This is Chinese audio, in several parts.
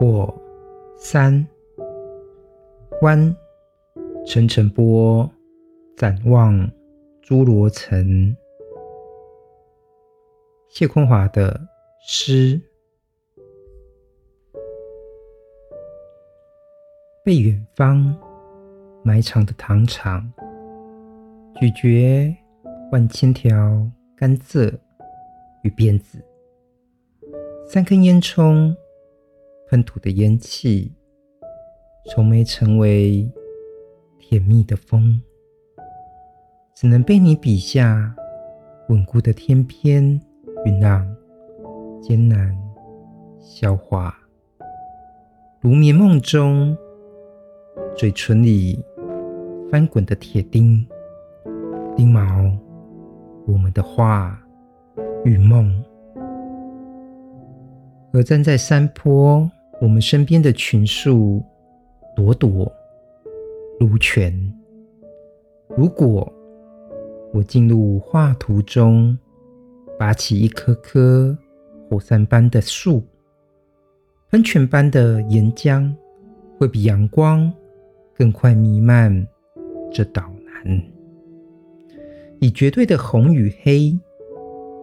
火山观陈澄波展望诸罗城，谢坤华的诗。被远方埋藏的糖厂，咀嚼万千条甘蔗与鞭子，三根烟囱喷吐的烟气，从没成为甜蜜的风，只能被你笔下稳固的天边酝酿艰难消化，如眠梦中。嘴唇里翻滚的铁钉，钉毛我们的话与梦。而站在山坡，我们身边的群树，朵朵如泉。如果我进入画图中，拔起一棵棵火山般的树，喷泉般的岩浆，会比阳光。更快弥漫这岛南，以绝对的红与黑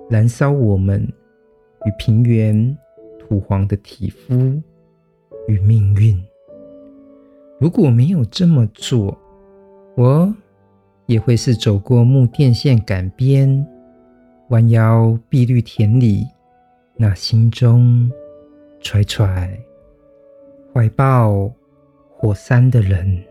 燃烧我们与平原土黄的体肤与命运。如果没有这么做，我也会是走过木电线杆边，弯腰碧绿田里那心中揣揣怀抱火山的人。